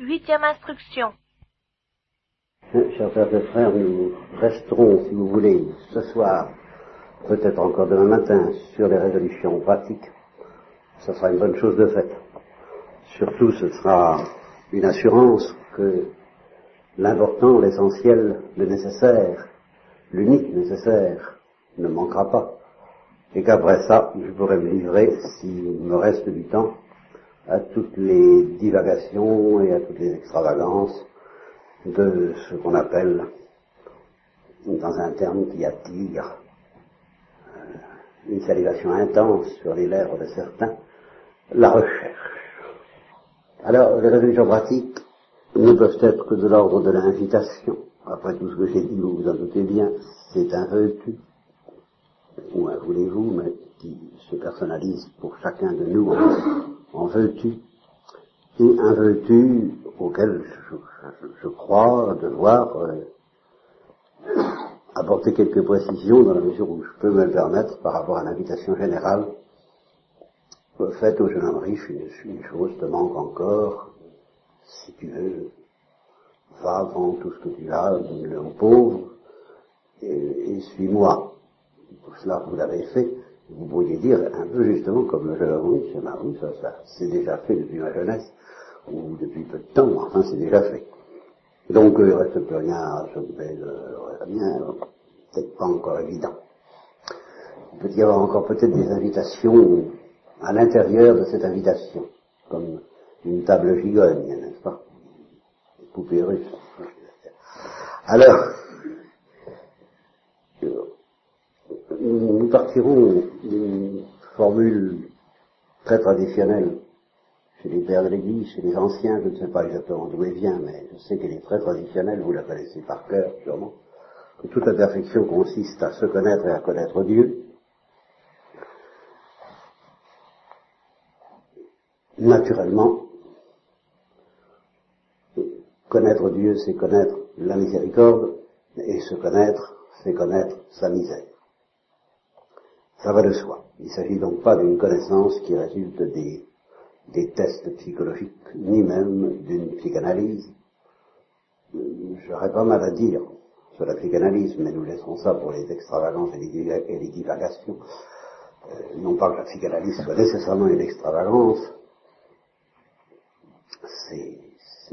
Huitième instruction. Chers frères et frères, nous resterons, si vous voulez, ce soir, peut-être encore demain matin, sur les résolutions pratiques. Ce sera une bonne chose de faite. Surtout, ce sera une assurance que l'important, l'essentiel, le nécessaire, l'unique nécessaire, ne manquera pas. Et qu'après ça, je pourrai me livrer, s'il me reste du temps, à toutes les divagations et à toutes les extravagances de ce qu'on appelle, dans un terme qui attire euh, une salivation intense sur les lèvres de certains, la recherche. Alors, les résolutions pratiques ne peuvent être que de l'ordre de l'invitation. Après tout ce que j'ai dit, vous vous en doutez bien, c'est un veux-tu, ou un voulez-vous, mais qui se personnalise pour chacun de nous en veux-tu, et un veux-tu auquel je, crois devoir euh, apporter quelques précisions dans la mesure où je peux me le permettre par rapport à l'invitation générale faite au jeune homme riche, une, chose te manque encore, si tu veux, va, vends tout ce que tu as, donne-le aux pauvres, et, et suis-moi. Pour cela, vous l'avez fait. Vous pourriez dire un peu justement comme le jeune homme riche, oui, ça, ça c'est déjà fait depuis ma jeunesse, ou depuis peu de temps, enfin c'est déjà fait. Donc il ne reste plus rien à s'occuper de rien, peut-être pas encore évident. Il peut y avoir encore peut-être des invitations à l'intérieur de cette invitation, comme une table gigogne, n'est-ce pas? Des poupées russes. Alors, nous partirons d'une formule très traditionnelle chez les pères de l'Église, chez les anciens, je ne sais pas exactement d'où elle vient, mais je sais qu'elle est très traditionnelle, vous la connaissez par cœur sûrement, que toute la perfection consiste à se connaître et à connaître Dieu. Naturellement, connaître Dieu, c'est connaître la miséricorde, et se connaître, c'est connaître sa misère. Ça va de soi. Il ne s'agit donc pas d'une connaissance qui résulte des tests psychologiques, ni même d'une psychanalyse. J'aurais pas mal à dire sur la psychanalyse, mais nous laissons ça pour les extravagances et les divagations. Euh, non pas que la psychanalyse soit nécessairement une extravagance,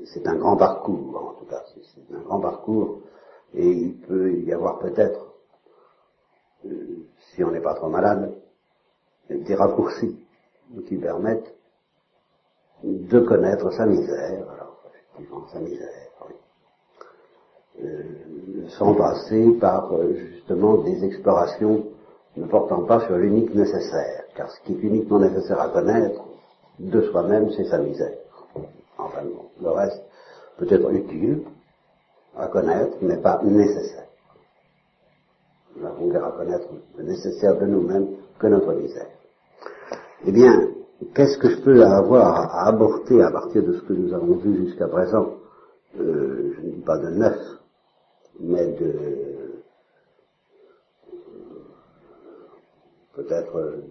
c'est un grand parcours, en tout cas, c'est un grand parcours, et il peut y avoir peut-être, euh, si on n'est pas trop malade, des raccourcis qui permettent de connaître sa misère, alors effectivement sa misère, oui. Euh, sans passer par euh, justement des explorations ne portant pas sur l'unique nécessaire, car ce qui est uniquement nécessaire à connaître de soi-même, c'est sa misère. Enfin le reste peut être utile à connaître, mais pas nécessaire. Nous avons à connaître le nécessaire de nous-mêmes que notre misère. Eh bien, qu'est-ce que je peux avoir à aborder à partir de ce que nous avons vu jusqu'à présent? Euh, Je ne dis pas de neuf, mais de peut-être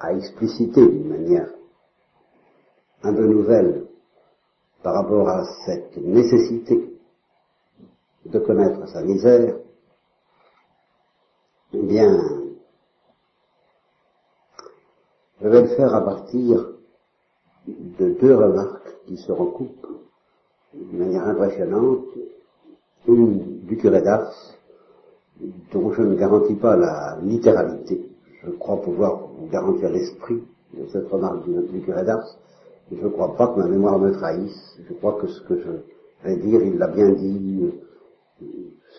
à expliciter d'une manière un peu nouvelle par rapport à cette nécessité de connaître sa misère, bien, je vais le faire à partir de deux remarques qui se recoupent d'une manière impressionnante. Une du curé d'Ars, dont je ne garantis pas la littéralité. Je crois pouvoir vous garantir l'esprit de cette remarque du, curé d'Ars. Je ne crois pas que ma mémoire me trahisse. Je crois que ce que je vais dire, il l'a bien dit,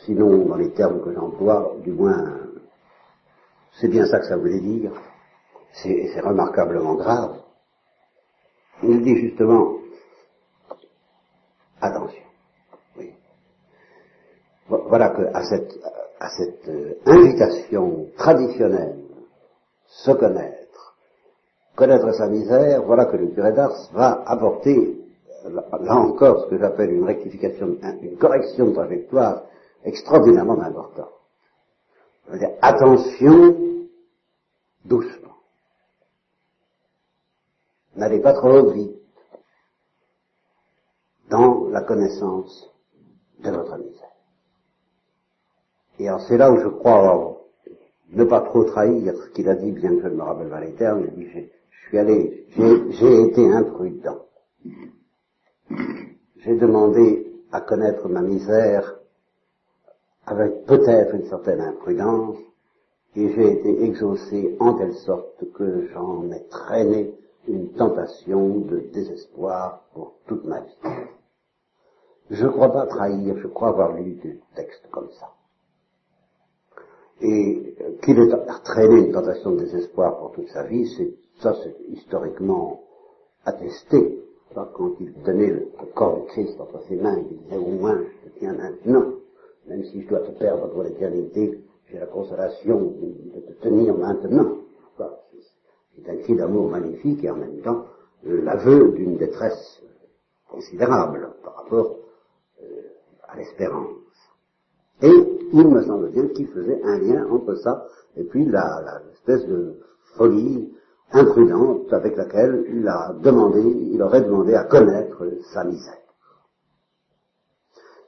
sinon dans les termes que j'emploie, du moins, c'est bien ça que ça voulait dire c'est remarquablement grave. Il dit justement, attention, oui. Voilà que à cette, euh, invitation traditionnelle, se connaître, connaître sa misère, voilà que le curé d'Ars va apporter, là encore, ce que j'appelle une rectification, une correction de trajectoire extraordinairement importante. Attention, doucement. N'allez pas trop vite. la connaissance de notre misère. Et alors c'est là où je crois ne pas trop trahir ce qu'il a dit, bien que je ne me rappelle pas les termes, il dit, je suis allé, j'ai été imprudent. J'ai demandé à connaître ma misère avec peut-être une certaine imprudence, et j'ai été exaucé en telle sorte que j'en ai traîné une tentation de désespoir pour toute ma vie. Je ne crois pas trahir, je crois avoir lu des textes comme ça. Et qu'il ait traîné une tentation de désespoir pour toute sa vie, c'est, ça c'est historiquement attesté. Quand il donnait le corps de Christ entre ses mains, il disait au moins je te tiens maintenant, même si je dois te perdre pour l'éternité, j'ai la consolation de te tenir maintenant. C'est un cri d'amour magnifique et en même temps l'aveu d'une détresse considérable par rapport euh, à l'espérance. Et il me semble bien qu'il faisait un lien entre ça et puis la, espèce de folie imprudente avec laquelle il a demandé, il aurait demandé à connaître sa misère.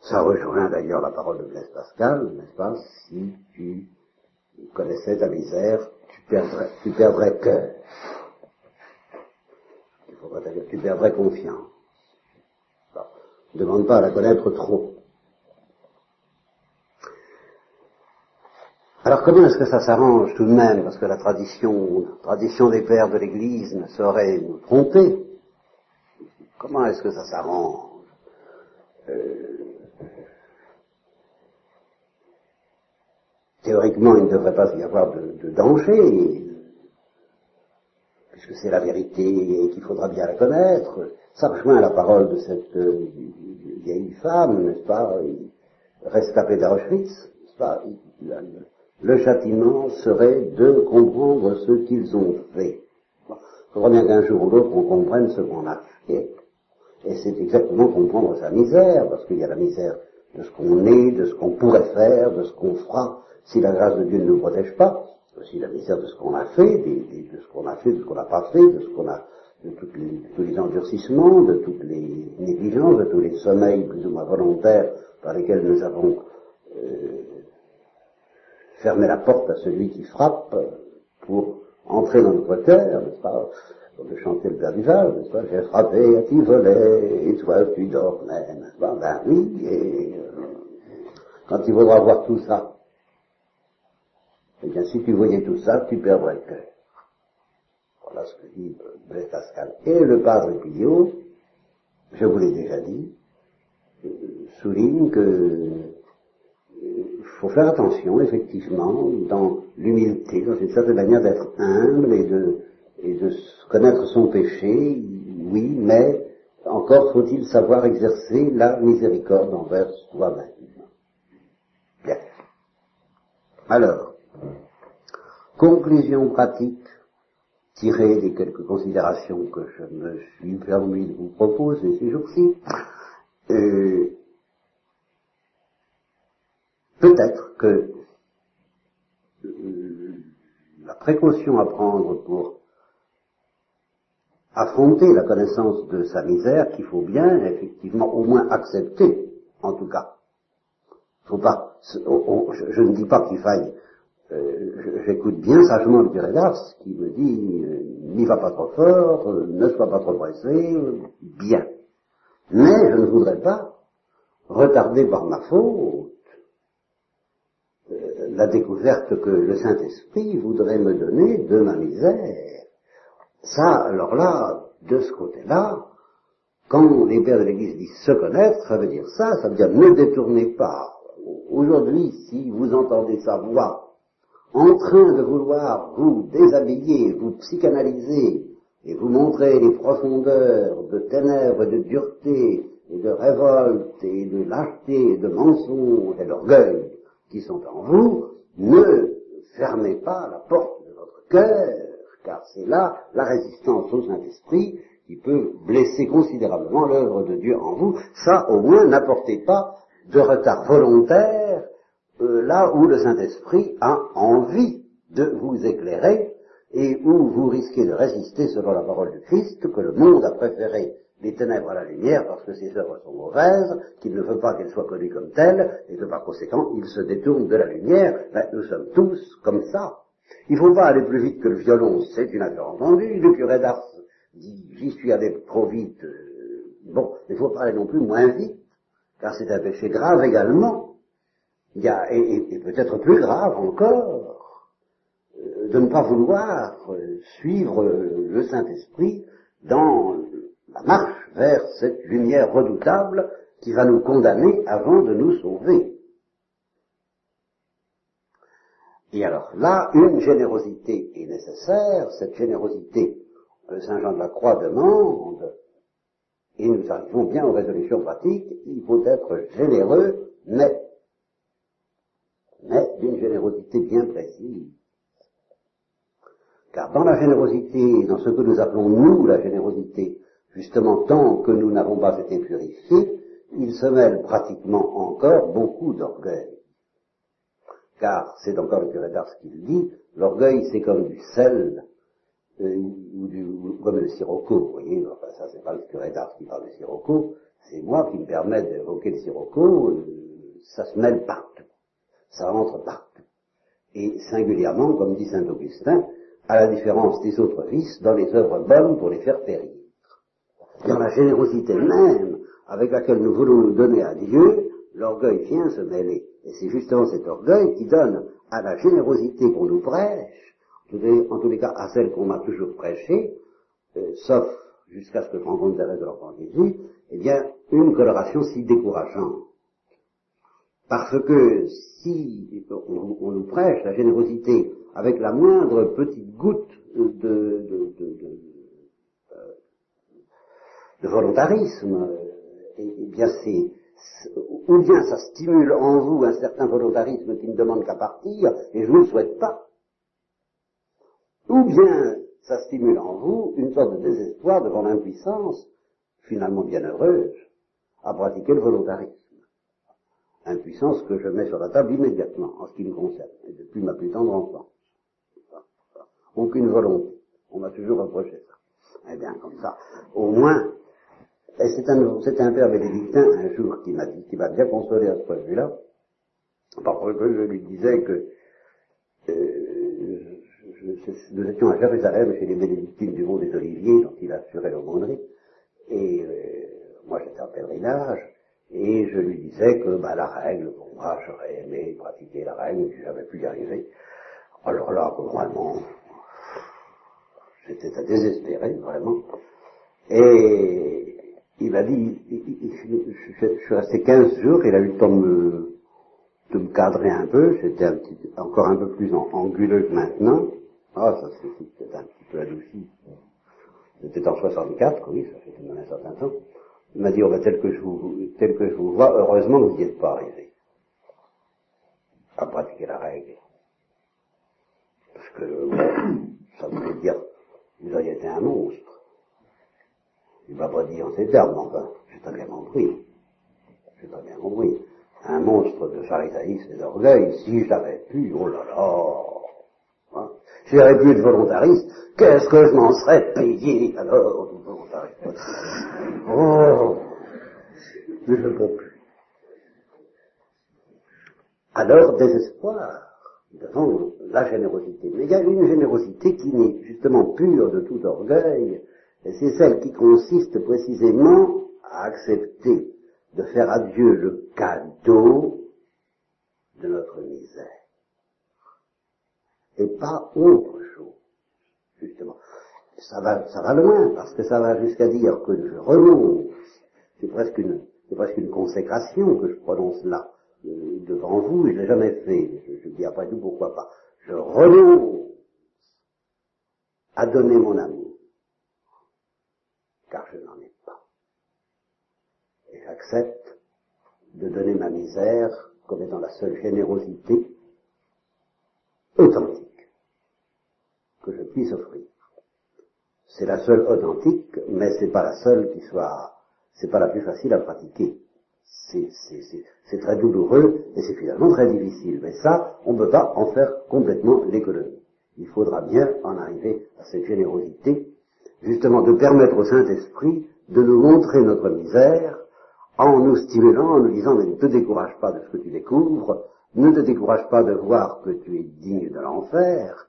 Ça rejoint d'ailleurs la parole de Blaise Pascal, n'est-ce pas? Si tu connaissais ta misère, tu perdrais, tu perdrais cœur. Tu perdrais confiance. Ne demande pas à la connaître trop. Alors comment est-ce que ça s'arrange tout de même? Parce que la tradition, la tradition des pères de l'Église ne saurait nous tromper. Comment est-ce que ça s'arrange? Euh, Théoriquement, il ne devrait pas y avoir de, danger, puisque c'est la vérité et qu'il faudra bien la connaître. Ça rejoint la parole de cette euh, vieille femme, n'est-ce pas, rescapée d'Auschwitz, n'est-ce pas Le châtiment serait de comprendre ce qu'ils ont fait. Il faudra bien qu'un jour ou l'autre on comprenne ce qu'on a fait. Et c'est exactement comprendre sa misère, parce qu'il y a la misère de ce qu'on est, de ce qu'on pourrait faire, de ce qu'on fera, si la grâce de Dieu ne nous protège pas, aussi la misère de ce qu'on a fait, de, ce qu'on a fait, de ce qu'on n'a pas fait, de ce qu'on a, de, tous les endurcissements, de toutes les négligences, de tous les sommeils plus ou moins volontaires par lesquels nous avons euh, fermé la porte à celui qui frappe pour entrer dans notre cœur, n'est-ce pas? De chanter le Père Duval, n'est-ce pas J'ai frappé à qui volait, et toi tu dormais, n'est-ce pas Ben oui, et quand il faudra voir tout ça, eh bien, si tu voyais tout ça, tu perdrais le cœur. Voilà ce que dit Blaise Pascal. Et le padre Pillot, je vous l'ai déjà dit, euh, souligne que euh, faut faire attention, effectivement, dans l'humilité, dans une certaine manière d'être humble et de, et de connaître son péché, oui, mais encore faut-il savoir exercer la miséricorde envers soi-même. Bien. Alors, Conclusion pratique tirée des quelques considérations que je me suis permis de vous proposer ces jours-ci. Euh, peut-être que euh, la précaution à prendre pour affronter la connaissance de sa misère, qu'il faut bien effectivement au moins accepter, en tout cas. Faut pas, je, ne dis pas qu'il faille euh, j'écoute bien sagement le curé d'Ars qui me dit euh, n'y va pas trop fort, euh, ne sois pas trop pressé, bien. Mais je ne voudrais pas retarder par ma faute la découverte que le Saint-Esprit voudrait me donner de ma misère. Ça, alors là, de ce côté-là, quand les pères de l'Église disent se connaître, ça veut dire ça, ça veut dire ne détournez pas. Aujourd'hui, si vous entendez sa voix en train de vouloir vous déshabiller, vous psychanalyser et vous montrer les profondeurs de ténèbres, de dureté et de révolte et de lâcheté et de mensonge et d'orgueil qui sont en vous, ne fermez pas la porte de votre cœur, car c'est là la résistance au Saint-Esprit qui peut blesser considérablement l'œuvre de Dieu en vous. Ça, au moins, n'apportez pas de retard volontaire euh, là où le Saint-Esprit a envie de vous éclairer et où vous risquez de résister selon la parole du Christ, que le monde a préféré les ténèbres à la lumière parce que ses œuvres sont mauvaises, qu'il ne veut pas qu'elles soient connues comme telles, et que par conséquent, il se détourne de la lumière. Ben, nous sommes tous comme ça. Il ne faut pas aller plus vite que le violon, c'est une affaire entendue. Le curé d'Ars dit, j'y suis allé trop vite. Euh, bon, il ne faut pas aller non plus moins vite, car c'est un péché grave également. Il y a, et, peut-être plus grave encore, euh, de ne pas vouloir euh, suivre le Saint-Esprit dans la marche vers cette lumière redoutable qui va nous condamner avant de nous sauver. Et alors là, une générosité est nécessaire, cette générosité que Saint Jean de la Croix demande, et nous arrivons bien aux résolutions pratiques, il faut être généreux, mais, mais d'une générosité bien précise. Car dans la générosité, dans ce que nous appelons nous la générosité, justement tant que nous n'avons pas été purifiés, il se mêle pratiquement encore beaucoup d'orgueil. Car c'est encore le curé d'Ars qui le dit, l'orgueil c'est comme du sel euh, ou, du, comme le sirocco, vous voyez, enfin ça c'est pas le curé d'Ars qui parle de sirocco, c'est moi qui me permets d'évoquer le sirocco, euh, ça se mêle partout, ça entre partout. Et singulièrement, comme dit saint Augustin, à la différence des autres vices, dans les œuvres bonnes pour les faire périr dans la générosité même avec laquelle nous voulons nous donner à Dieu, l'orgueil vient se mêler. Et c'est justement cet orgueil qui donne à la générosité qu'on nous prêche, en tous les cas à celle qu'on m'a toujours prêchée, euh, sauf jusqu'à ce que je rencontre Thérèse de l'Enfant Jésus, eh bien, une coloration si décourageante. Parce que si on, nous prêche la générosité avec la moindre petite goutte de, de volontarisme, et, eh, eh bien c'est, ou bien ça stimule en vous un certain volontarisme qui ne demande qu'à partir, et je ne le souhaite pas, ou bien ça stimule en vous une sorte de désespoir devant l'impuissance, finalement bienheureuse, à pratiquer le volontarisme. Impuissance que je mets sur la table immédiatement, en ce qui me concerne, et depuis ma plus tendre enfance. Aucune volonté. On m'a toujours reproché ça. Eh bien, comme ça, au moins, et c'est un, c'est un père bénédictin un jour qui m'a dit, qui m'a bien consolé à ce point de vue-là, parce que je lui disais que euh, nous étions à Jérusalem chez les bénédictines du Mont des Oliviers, dont il assurait l'aumônerie, et euh, moi j'étais en pèlerinage, et je lui disais que bah, la règle, pour moi, j'aurais aimé pratiquer la règle, mais j'avais pu y arriver. Alors là, vraiment, j'étais à désespérer, vraiment. Et il m'a dit, je, suis resté 15 jours, il a eu le temps de me, de me cadrer un peu, j'étais encore un peu plus anguleux que maintenant. Ah, ça s'est peut-être un petit peu adouci. C'était en 64, oui, ça fait un certain temps. Il m'a dit, oh, ben, tel que je vous, tel que je vous vois, heureusement vous n'y êtes pas arrivé. À pratiquer la règle. Parce que, ça voulait dire, vous auriez été un monstre. Il va pas dire en ces termes, enfin, j'ai très bien compris. J'ai très bien compris. Un monstre de charitarisme et d'orgueil, si j'avais pu, oh là là, hein, si j'avais pu être volontariste, qu'est-ce que je m'en serais payé alors, volontariste? Oh, mais je ne peux plus. Alors, désespoir devant la générosité. Mais il y a une générosité qui n'est justement pure de tout orgueil, et c'est celle qui consiste précisément à accepter de faire à Dieu le cadeau de notre misère. Et pas autre chose, justement. Ça va, ça va loin, parce que ça va jusqu'à dire que je renonce. C'est presque une, c'est presque une consécration que je prononce là, euh, devant vous, je l'ai jamais fait. Je, je dis après tout pourquoi pas. Je renonce à donner mon amour car je n'en ai pas. Et j'accepte de donner ma misère comme étant la seule générosité authentique que je puisse offrir. C'est la seule authentique, mais c'est pas la seule qui soit, c'est pas la plus facile à pratiquer. C'est très douloureux et c'est finalement très difficile. Mais ça, on ne peut pas en faire complètement l'économie. Il faudra bien en arriver à cette générosité justement de permettre au Saint-Esprit de nous montrer notre misère en nous stimulant, en nous disant mais ne te décourage pas de ce que tu découvres, ne te décourage pas de voir que tu es digne de l'enfer,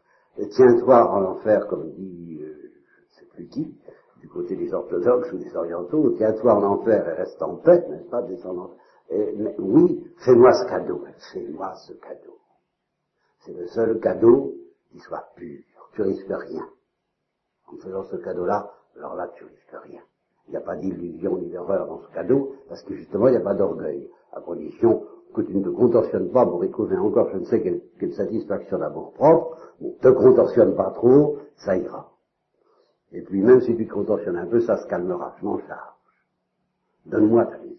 tiens-toi en enfer comme dit euh, je ne sais plus qui, du côté des orthodoxes ou des orientaux, tiens-toi en enfer et reste en paix, n'est-ce pas, descendant. mais, oui, fais-moi ce cadeau, fais-moi ce cadeau. C'est le seul cadeau qui soit pur. Tu risques rien. En faisant ce cadeau-là, alors là, tu risques rien. Il n'y a pas d'illusion ni d'erreur dans ce cadeau, parce que justement, il n'y a pas d'orgueil, à condition que tu ne te contorsionnes pas pour éprouver encore je ne sais quelle, satisfaction d'amour propre, ne te contorsionne pas trop, ça ira. Et puis même si tu te contorsionnes un peu, ça se calmera, je m'en charge. Donne-moi ta misère.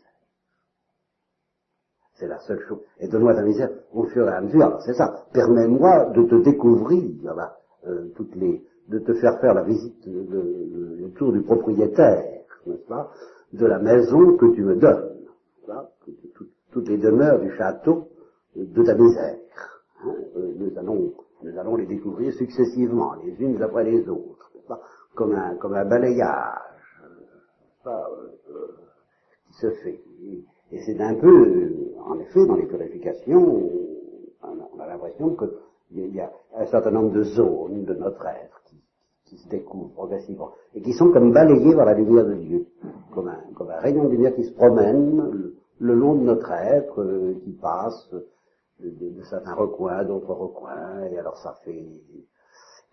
C'est la seule chose. Et donne-moi ta misère au fur et à mesure. C'est ça. Permets-moi de te découvrir, euh, toutes les, de te faire faire la visite, le, tour du propriétaire, n'est-ce pas, de la maison que tu me donnes, toutes les demeures du château de ta misère. Hein, euh, nous, allons, nous allons les découvrir successivement, les unes après les autres, comme un, comme un balayage pas, euh, qui se fait. Et c'est un peu, en effet, dans les purifications, on a l'impression qu'il y a un certain nombre de zones de notre être qui se découvrent progressivement, et qui sont comme balayés par la lumière de Dieu, comme un, rayon de lumière qui se promène le, long de notre être, euh, qui passe de, certains recoins, d'autres recoins, et alors ça fait,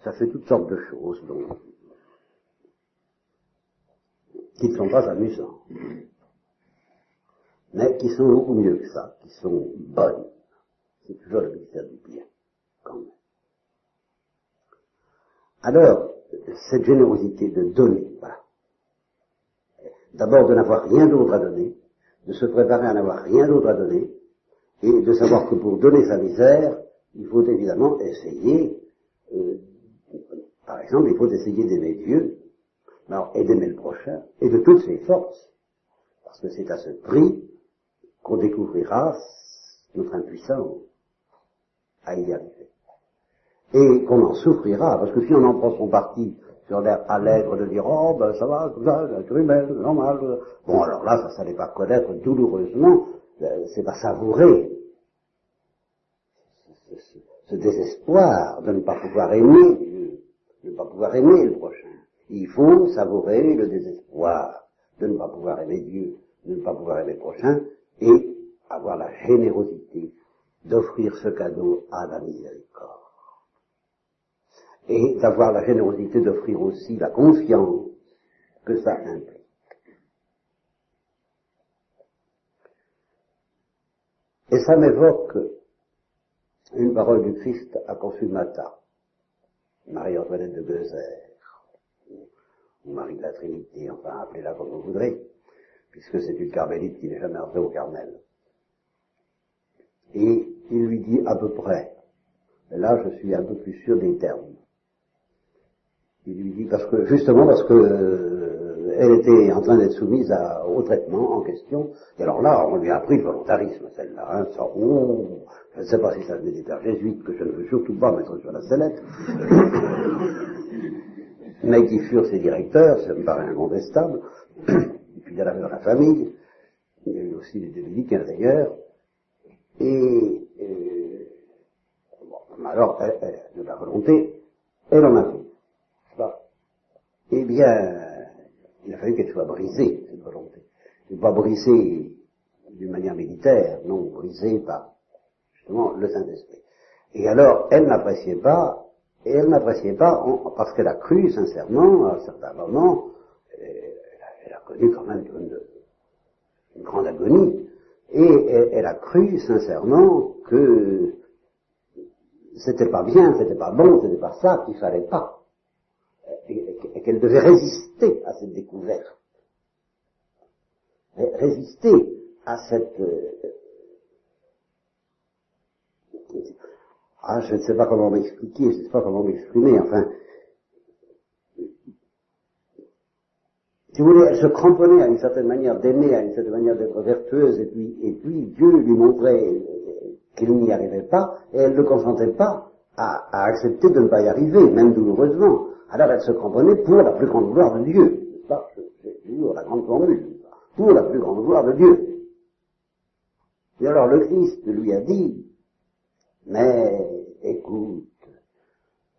ça fait toutes sortes de choses, donc, qui ne sont pas amusants, mais qui sont beaucoup mieux que ça, qui sont bonnes. C'est toujours le mystère du bien, quand même. Alors, cette générosité de donner, voilà. D'abord de n'avoir rien d'autre à donner, de se préparer à n'avoir rien d'autre à donner, et de savoir que pour donner sa misère, il faut évidemment essayer, euh, par exemple, il faut essayer d'aimer Dieu, et d'aimer le prochain, et de toutes ses forces, parce que c'est à ce prix qu'on découvrira notre impuissance à y arriver et qu'on en souffrira, parce que si on en prend son parti sur l'air allègre de dire oh ben ça va, tout ça, c'est normal. Bon alors là, ça, ça n'est pas connaître douloureusement, euh, c'est pas savourer ce, désespoir de ne pas pouvoir aimer Dieu, de ne pas pouvoir aimer le prochain. Il faut savourer le désespoir de ne pas pouvoir aimer Dieu, de ne pas pouvoir aimer le prochain, et avoir la générosité d'offrir ce cadeau à la miséricorde et d'avoir la générosité d'offrir aussi la confiance que ça implique. Et ça m'évoque une parole du Christ à Consumata, Marie-Antoinette de Bezer, ou Marie de la Trinité, enfin appelez-la comme vous voudrez, puisque c'est une carmélite qui n'est jamais entrée au Carmel. Et il lui dit à peu près, là je suis un peu plus sûr des termes, il lui dit parce que justement parce que euh, elle était en train d'être soumise au traitement en question. Et alors là, on lui a appris le volontarisme, celle-là. Hein, ça, oh, je ne sais pas si ça venait des pères jésuites, que je ne veux surtout pas mettre sur la sellette, mais qui furent ses directeurs, ça me paraît incontestable. Et puis il y en avait dans la famille, il y a eu aussi des dominicains d'ailleurs. Et, bon, alors, de la volonté, elle en a fait. Eh bien, il a fallu qu'elle soit brisée, cette volonté. Pas brisée d'une manière militaire, non, brisée par, justement, le Saint-Esprit. Et alors, elle n'appréciait pas, et elle n'appréciait pas parce qu'elle a cru sincèrement, à un certain moment, elle, a connu quand même une, grande agonie, et elle, a cru sincèrement que c'était pas bien, c'était pas bon, c'était pas ça, qu'il fallait pas qu'elle devait résister à cette découverte. Résister à cette... Euh, ah, je ne sais pas comment m'expliquer, je ne sais pas comment m'exprimer, enfin... Si vous voulez, elle se cramponnait à une certaine manière d'aimer, à une certaine manière d'être vertueuse, et puis, et puis Dieu lui montrait qu'il n'y arrivait pas, et elle ne consentait pas à accepter de ne pas y arriver, même douloureusement alors elle se comprenait pour la plus grande gloire de Dieu. toujours la grande formule, pour la plus grande gloire de Dieu. Et alors le Christ lui a dit, mais écoute,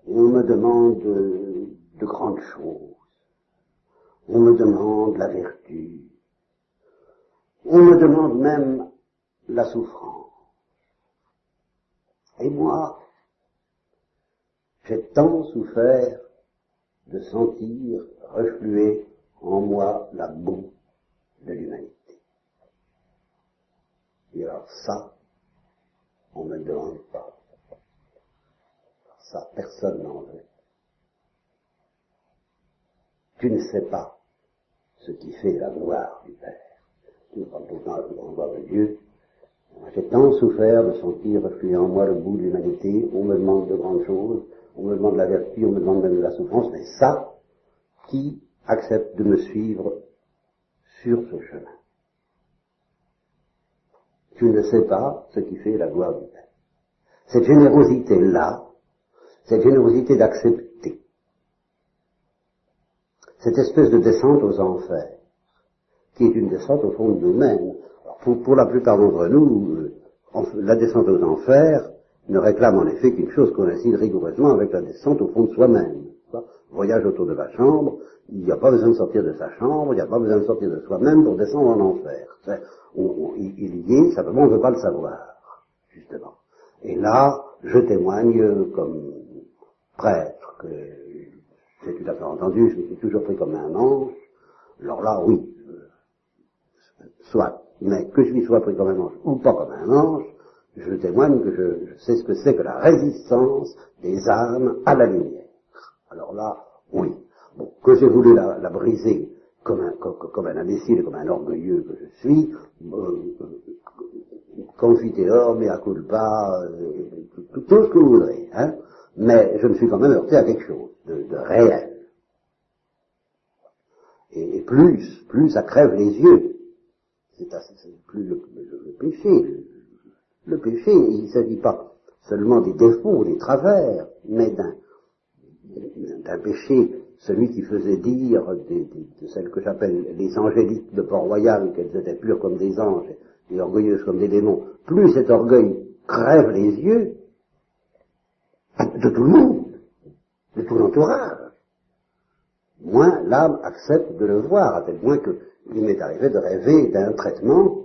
on me demande de grandes choses, on me demande la vertu, on me demande même la souffrance. Et moi, j'ai tant souffert de sentir refluer en moi la boue de l'humanité. Et alors ça, on ne me demande pas. Ça, personne n'en veut. Tu ne sais pas ce qui fait la gloire du Père. Tu parles tout le temps la gloire de Dieu. J'ai tant souffert de sentir refluer en moi le bout de l'humanité. On me demande de grandes choses on me demande la vertu, on me demande même de la souffrance, mais ça, qui accepte de me suivre sur ce chemin? Tu ne sais pas ce qui fait la gloire du Père. Cette générosité-là, cette générosité d'accepter, cette espèce de descente aux enfers, qui est une descente au fond de nous-mêmes. Pour, pour, la plupart d'entre nous, euh, la descente aux enfers, ne réclame en effet qu'une chose coïncide rigoureusement avec la descente au fond de soi-même. Voyage autour de la chambre, il n'y a pas besoin de sortir de sa chambre, il n'y a pas besoin de sortir de soi-même pour descendre en enfer. il y est, simplement on ne veut pas le savoir, justement. Et là, je témoigne comme prêtre que c'est tout à fait entendu, je me suis toujours pris comme un ange. Alors là, oui, soit, mais que je lui sois pris comme un ange ou pas comme un ange, je témoigne que je, sais ce que c'est que la résistance des âmes à la lumière. Alors là, oui. Bon, que j'ai voulu la, briser comme un, comme, un imbécile, comme un orgueilleux que je suis, euh, confiteor, mea culpa, euh, tout, tout, ce que vous voudrez, hein. Mais je me suis quand même heurté à quelque chose de, réel. Et, plus, plus ça crève les yeux. C'est plus le, le le péché, il ne s'agit pas seulement des défauts, des travers, mais d'un péché, celui qui faisait dire de celles que j'appelle les angéliques de Port-Royal, qu'elles étaient pures comme des anges et orgueilleuses comme des démons, plus cet orgueil crève les yeux de tout le monde, de tout l'entourage, moins l'âme accepte de le voir, à tel point qu'il m'est arrivé de rêver d'un traitement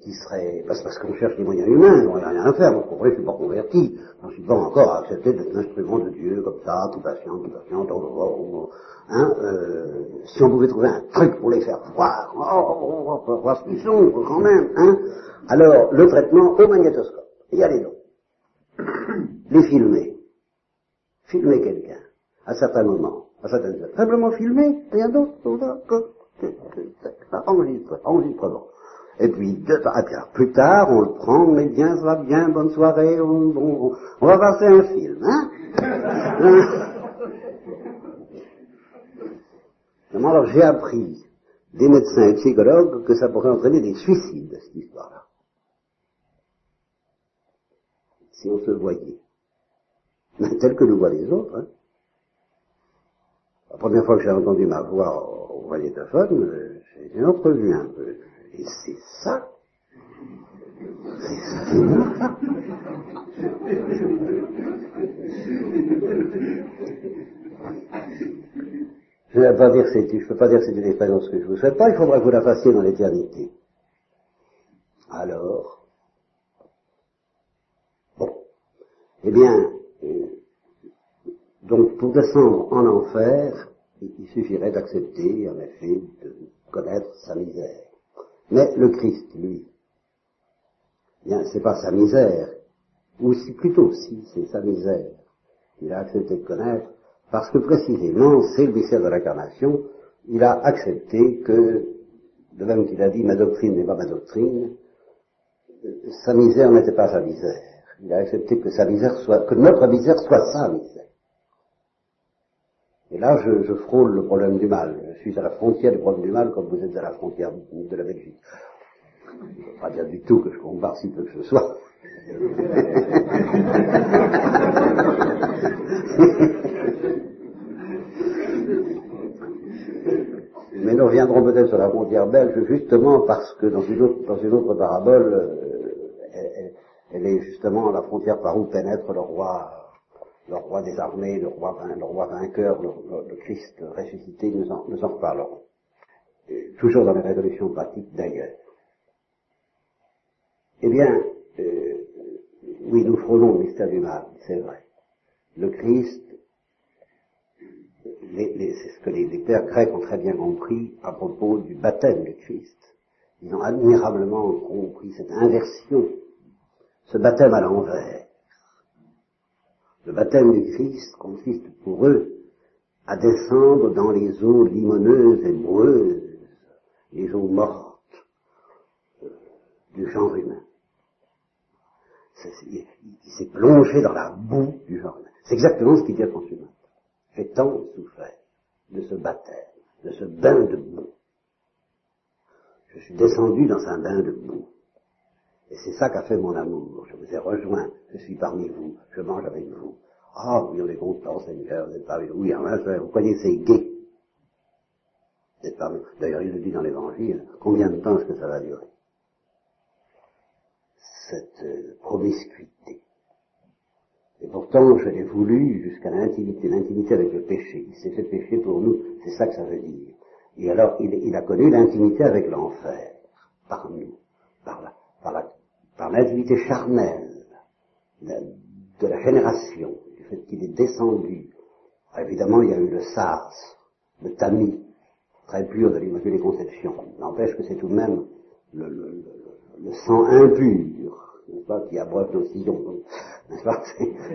qui serait, parce, parce qu'on cherche des moyens humains, il n'y a rien à faire, vous comprenez, je ne suis pas converti, je ne suis pas encore accepté d'être instrument de Dieu, comme ça, tout patient, tout patient, oh, oh, oh, hein, euh, si on pouvait trouver un truc pour les faire voir, oh, on va voir ce qu'ils sont, quand même, hein, alors, le traitement au magnétoscope, y allez donc, les filmer, filmer quelqu'un, à certains moments, à certaines heures, simplement filmer, rien d'autre, enregistrement. Et puis, deux temps, plus tard, on le prend, mais bien, ça va bien, bonne soirée, on, va passer un film, hein Alors j'ai appris des médecins et psychologues que ça pourrait entraîner des suicides, cette histoire-là. Si on se voyait. Mais tel que nous voient les autres, hein. La première fois que j'ai entendu ma voix au magnétophone, j'ai entrevu un peu. Et c'est ça. C'est ça. Je ne peux pas dire que c'est, je peux pas dire c'est une expérience que je vous souhaite pas, il faudra que vous la fassiez dans l'éternité. Alors, bon, eh bien, euh, donc pour descendre en enfer, il suffirait d'accepter, en effet, de connaître sa misère. Mais le Christ, lui, bien, c'est pas sa misère, ou si plutôt, si, c'est sa misère qu'il a accepté de connaître, parce que précisément, c'est le mystère de l'incarnation, il a accepté que, de même qu'il a dit ma doctrine n'est pas ma doctrine, sa misère n'était pas sa misère. Il a accepté que sa misère soit, que notre misère soit sa misère. Et là, je, je, frôle le problème du mal. Je suis à la frontière du problème du mal comme vous êtes à la frontière de la Belgique. Je ne veux pas dire du tout que je compare si peu que ce soit. nous reviendrons peut-être sur la frontière belge justement parce que dans une autre, dans une autre parabole, euh, elle, elle, est justement la frontière par où pénètre le roi, le roi des armées, le roi, le roi vainqueur, le, Christ ressuscité, nous en, nous reparlerons. Toujours dans les résolutions pratiques d'ailleurs. Eh bien, euh, oui, nous frôlons le mystère du mal, c'est vrai. Le Christ c'est ce que les, pères grecs ont très bien compris à propos du baptême du Christ. Ils ont admirablement compris cette inversion, ce baptême à l'envers. Le baptême du Christ consiste pour eux à descendre dans les eaux limoneuses et boueuses, les eaux mortes euh, du genre humain. Il s'est plongé dans la boue du genre humain. C'est exactement ce qu'il dit à Consumat. J'ai tant souffert de ce baptême, de ce bain de boue. Je suis descendu dans un bain de boue. Et c'est ça qu'a fait mon amour. Je vous ai rejoint, je suis parmi vous, je mange avec vous. Ah oui, on est content, Seigneur, d'être parmi nous. Oui, enfin, vous gai d'être parmi D'ailleurs, il le dit dans l'Évangile, combien de temps est-ce que ça va durer? Cette euh, promiscuité. Et pourtant, je l'ai voulu jusqu'à l'intimité, l'intimité avec le péché. Il s'est fait péché pour nous, c'est ça que ça veut dire. Et alors, il, a connu l'intimité avec l'enfer, par nous, par la, par la, par l'intimité charnelle de, la génération, du fait qu'il est descendu. évidemment, il y a eu le SARS, le tamis, très pur de l'Immaculée Conception. N'empêche que c'est tout de même le, sang impur n'est-ce pas, qui abreuve nos sillons, n'est-ce pas,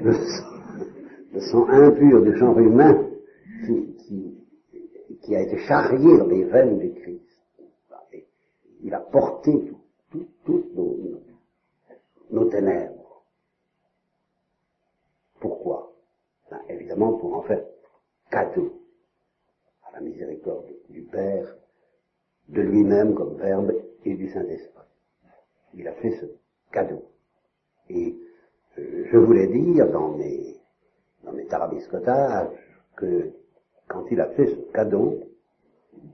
le sang, le sang impur du genre humain qui, a été charrié dans les veines du Christ. Il a porté toutes tout, nos, nos ténèbres. Pourquoi? Ben, Évidemment pour en faire cadeau à la miséricorde du Père, de lui-même comme Verbe et du Saint-Esprit. Il a fait ce cadeau. Et euh, je voulais dire dans mes, dans mes tarabiscotages que quand il a fait ce cadeau,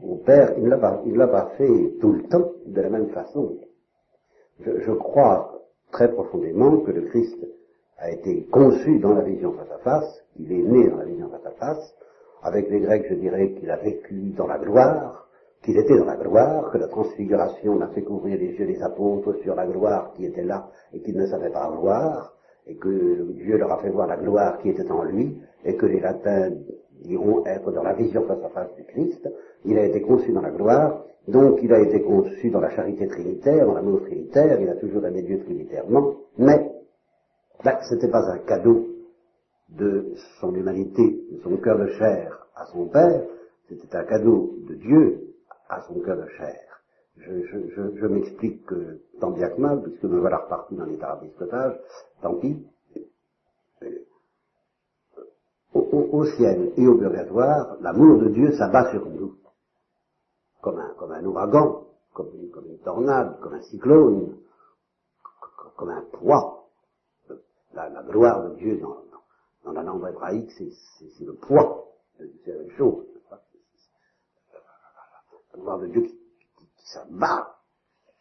mon père, il ne l'a pas, fait tout le temps de la même façon. Je, crois très profondément que le Christ a été conçu dans la vision face à face, qu'il est né dans la vision face à face. Avec les Grecs, je dirais qu'il a vécu dans la gloire, qu'il était dans la gloire, que la transfiguration a fait couvrir les yeux des apôtres sur la gloire qui était là et qu'ils ne savaient pas voir, et que Dieu leur a fait voir la gloire qui était en lui, et que les latins diront être dans la vision face à face du Christ. Il a été conçu dans la gloire, donc il a été conçu dans la charité trinitaire, dans l'amour trinitaire, il a toujours aimé Dieu trinitairement, mais ben, ce n'était pas un cadeau de son humanité, de son cœur de chair à son Père, c'était un cadeau de Dieu à son cœur de chair. Je, je, je, je m'explique que tant bien que mal, puisque me voilà reparti dans les d'escotage, tant pis. Au, au, au, ciel et au purgatoire, l'amour de Dieu s'abat sur nous, comme un, ouragan, comme une, tornade, comme un cyclone, comme un poids. La, la gloire de Dieu dans, la langue hébraïque, c'est le poids, c'est la même chose gloire de Dieu qui, s'abat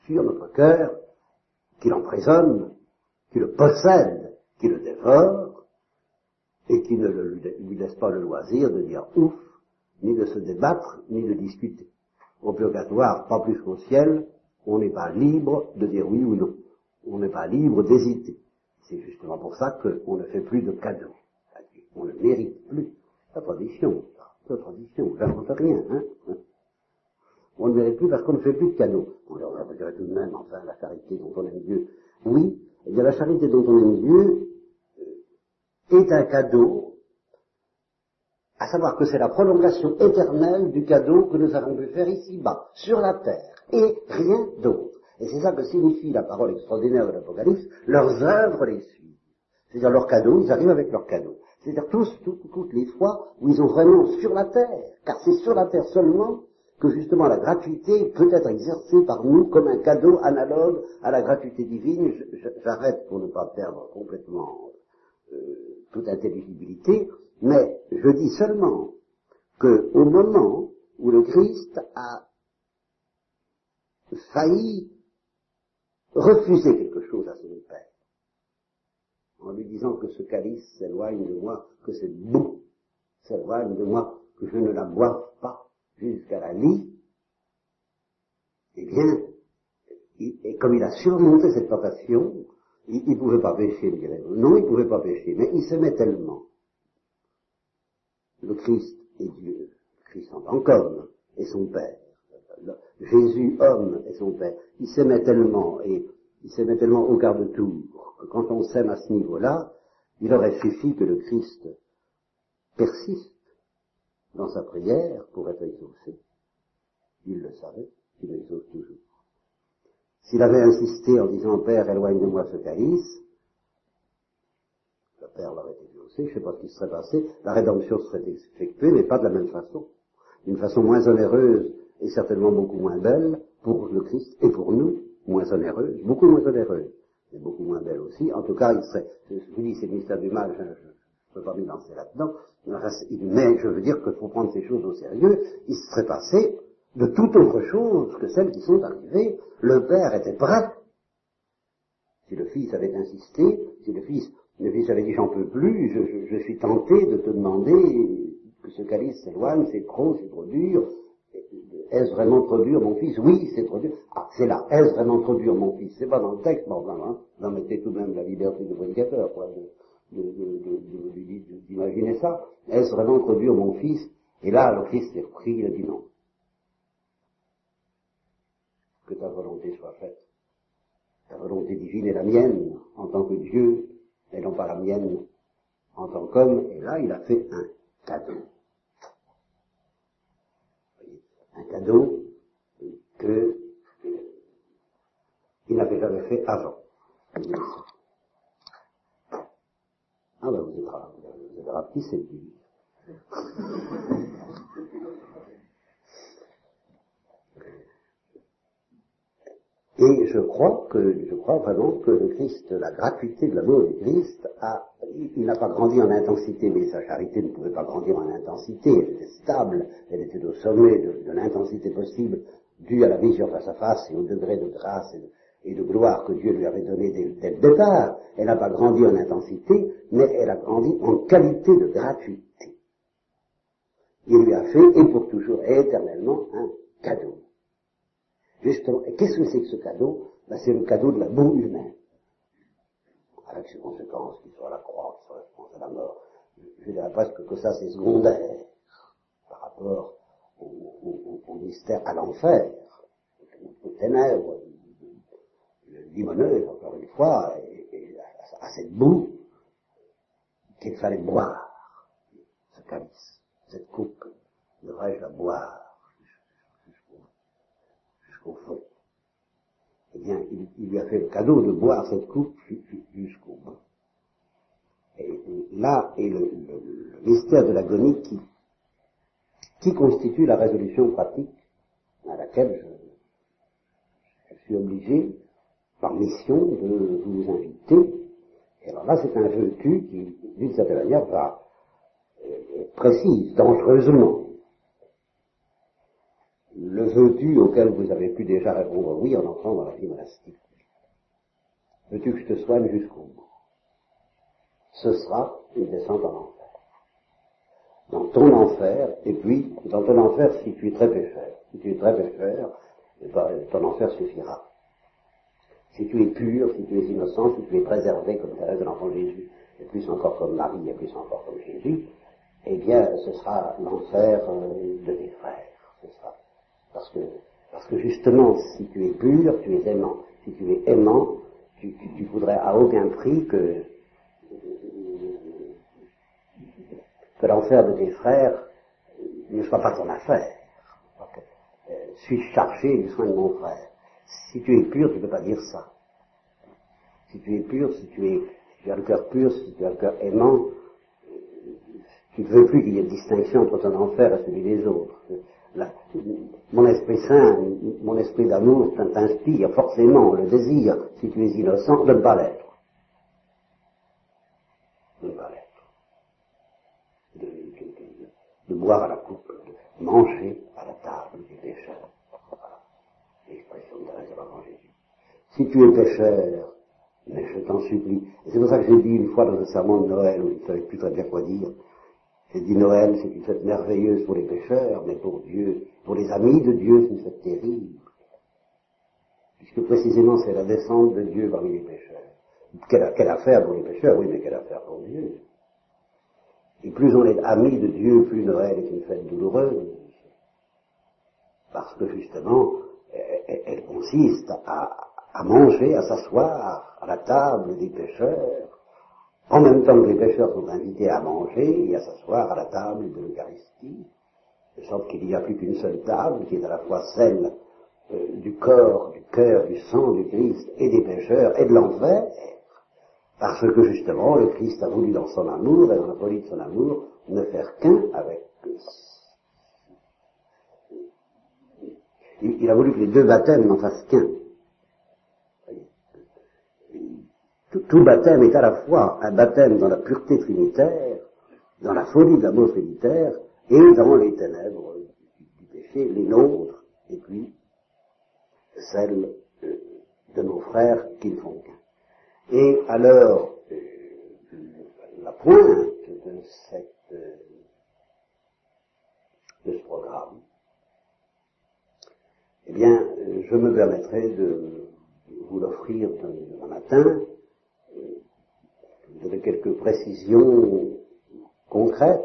sur notre cœur, qui l'emprisonne, qui le possède, qui le dévore, et qui ne lui laisse pas le loisir de dire ouf, ni de se débattre, ni de discuter. Au purgatoire, pas plus qu'au ciel, on n'est pas libre de dire oui ou non. On n'est pas libre d'hésiter. C'est justement pour ça qu'on ne fait plus de cadeaux. On ne mérite plus. La tradition, la tradition, j'invente rien, hein on ne mérite plus parce qu'on ne fait plus de cadeaux. On leur dirait tout de même, enfin, la charité dont on aime Dieu. Oui, eh bien la charité dont on aime Dieu euh, est un cadeau, à savoir que c'est la prolongation éternelle du cadeau que nous avons pu faire ici-bas, sur la terre, et rien d'autre. Et c'est ça que signifie la parole extraordinaire de l'Apocalypse, leurs œuvres les suivent. C'est-à-dire leurs cadeaux, ils arrivent avec leurs cadeaux. C'est-à-dire tous, toutes les fois où ils ont vraiment sur la terre, car c'est sur la terre seulement que justement la gratuité peut être exercée par nous comme un cadeau analogue à la gratuité divine. J'arrête pour ne pas perdre complètement euh, toute intelligibilité, mais je dis seulement que au moment où le Christ a failli refuser quelque chose à son Père, en lui disant que ce calice s'éloigne de moi, que c'est bon, s'éloigne de moi, que je ne la boive pas jusqu'à la lie, eh bien, et comme il a surmonté cette tentation, il ne pouvait pas pécher, Non, il ne pouvait pas pécher, mais il s'aimait tellement. Le Christ est Dieu, Christ en tant qu'homme est son Père. Jésus, homme, est son Père. Il s'aimait tellement, et il s'aimait tellement au quart de tour, que quand on s'aime à ce niveau-là, il aurait suffi que le Christ persiste dans sa prière pour être exaucé. Il le savait, il exauce toujours. S'il avait insisté en disant Père, éloigne de moi ce calice, le Père l'aurait je ne sais pas ce qui serait passé, la rédemption serait effectuée, mais pas de la même façon. D'une façon moins onéreuse et certainement beaucoup moins belle pour le Christ et pour nous, moins onéreuse, beaucoup moins onéreuse, mais beaucoup moins belle aussi. En tout cas, il serait, je vous dis, c'est le mystère du mal, je ne peux pas me lancer là-dedans, mais je veux dire qu'il faut prendre ces choses au sérieux, il serait passé de toute autre chose que celles qui sont arrivées. Le Père était prêt. Si le Fils avait insisté, si le Fils, le Fils avait dit j'en peux plus, je, je, suis tenté de te demander que ce calice s'éloigne, c'est trop, c'est trop dur. Est-ce vraiment trop dur, mon fils? Oui, c'est trop dur. Ah, c'est là. Est-ce vraiment trop dur, mon fils? C'est pas dans le texte, bon, hein. Vous mettez tout de même la liberté de prédicateur, quoi, d'imaginer ça. Est-ce vraiment trop dur, mon fils? Et là, le fils s'est repris, il a dit non que ta volonté soit faite. Ta volonté divine est la mienne en tant que Dieu, et non pas la mienne en tant qu'homme. Et là, il a fait un cadeau. Un cadeau que il n'avait jamais fait avant. Ah ben vous êtes, vous êtes rapide, lui? Et je crois que, je crois vraiment que le Christ, la gratuité de l'amour du Christ, a, il n'a pas grandi en intensité, mais sa charité ne pouvait pas grandir en intensité, elle était stable, elle était au sommet de, l'intensité possible, due à la vision face à face et au degré de grâce et de, gloire que Dieu lui avait donné dès, le départ. Elle n'a pas grandi en intensité, mais elle a grandi en qualité de gratuité. Il lui a fait, et pour toujours et éternellement, un cadeau. Et qu'est-ce que c'est que ce cadeau? Ben, C'est le cadeau de la boue humaine. Avec ses conséquences, qu'il soit la croix, qu'il soit réponse à la mort. Je dirais presque que ça c'est secondaire par rapport au, mystère à l'enfer, aux ténèbres, limoneuse, encore une fois, et, à, cette boue qu'il fallait boire, ce calice, cette coupe, devrais-je la boire? Au fond. Eh bien, il, lui a fait le cadeau de boire cette coupe jusqu'au bout. Et là est le, mystère de l'agonie qui, qui constitue la résolution pratique à laquelle je, suis obligé, par mission, de vous inviter. Et alors là, c'est un vœu qui, d'une certaine manière, va euh, précise, dangereusement, le veux-tu auquel vous avez pu déjà répondre? Oui en entrant dans la vie monastique Veux-tu que je te soigne jusqu'au bout? Ce sera une descente en enfer. Dans ton enfer, et puis dans ton enfer si tu es très pécheur. Si tu es très pécheur, eh ben, ton enfer suffira. Si tu es pur, si tu es innocent, si tu es préservé comme Thérèse de l'enfant Jésus, et plus encore comme Marie, et plus encore comme Jésus, eh bien ce sera l'enfer euh, de tes frères. Ce sera parce que, parce que justement, si tu es pur, tu es aimant. Si tu es aimant, tu, voudrais à aucun prix que, que l'enfer de tes frères ne soit pas ton affaire. Euh, suis-je chargé du soin de mon frère? Si tu es pur, tu ne peux pas dire ça. Si tu es pur, si tu, es, si tu as le cœur pur, si tu as le cœur aimant, tu ne veux plus qu'il y ait de distinction entre ton enfer et celui des autres mon esprit saint, mon esprit d'amour t'inspire forcément le désir, si tu es innocent, de ne pas l'être. De ne pas l'être. De, boire à la coupe, de manger à la table du pécheur. Voilà. L'expression de Thérèse de Jésus. Si tu es pécheur, mais je t'en supplie. C'est pour ça que j'ai dit une fois dans un serment de Noël, où il ne savait plus très bien quoi dire, j'ai dit Noël, c'est une fête merveilleuse pour les pécheurs, mais pour Dieu, pour les amis de Dieu, c'est une fête terrible. Puisque précisément c'est la descente de Dieu parmi les pécheurs. Quelle, affaire pour les pécheurs, oui, mais quelle affaire pour Dieu. Et plus on est amis de Dieu, plus Noël est une fête douloureuse. Parce que justement, elle consiste à, à manger, à s'asseoir à la table des pêcheurs, en même temps que les pêcheurs sont invités à manger et à s'asseoir à la table de l'Eucharistie, de sorte qu'il n'y a plus qu'une seule table qui est à la fois celle euh, du corps, du cœur, du sang du Christ et des pêcheurs et de l'enfer, parce que justement le Christ a voulu dans son amour et dans la folie de son amour ne faire qu'un avec eux. Il, a voulu que les deux baptêmes n'en fassent qu'un. Tout, baptême est à la fois un baptême dans la pureté trinitaire, dans la folie de l'amour trinitaire, et dans les ténèbres du, péché, les nôtres, et puis celles euh, de nos frères qui ne font qu'un. Et alors, euh, la pointe de, cette, euh, de ce programme, eh bien, je me permettrai de vous l'offrir demain matin, vous avez quelques précisions concrètes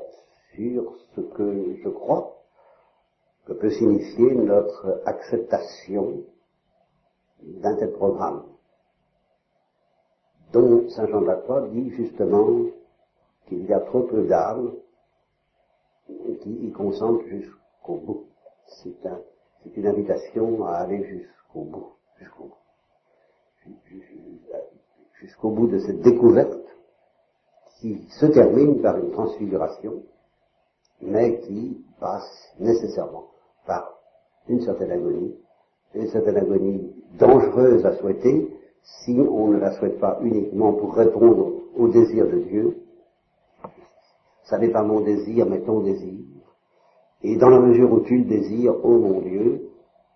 sur ce que je crois que peut signifier notre acceptation d'un tel programme, dont Saint Jean de dit justement qu'il y a trop peu d'âmes qui y consentent jusqu'au bout. C'est un, une invitation à aller jusqu'au bout, jusqu'au bout, jusqu'au bout de cette découverte qui se termine par une transfiguration, mais qui passe nécessairement par une certaine agonie, une certaine agonie dangereuse à souhaiter si on ne la souhaite pas uniquement pour répondre au désir de Dieu. Ça n'est pas mon désir, mais ton désir. Et dans la mesure où tu le désires, ô mon Dieu,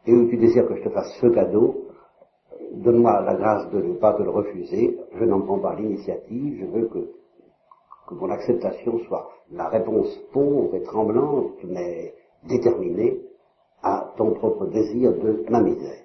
et où tu désires que je te fasse ce cadeau, donne-moi la grâce de ne pas te le refuser, je n'en prends pas l'initiative, je veux que mon acceptation soit la réponse pauvre et tremblante, mais déterminée à ton propre désir de ma misère.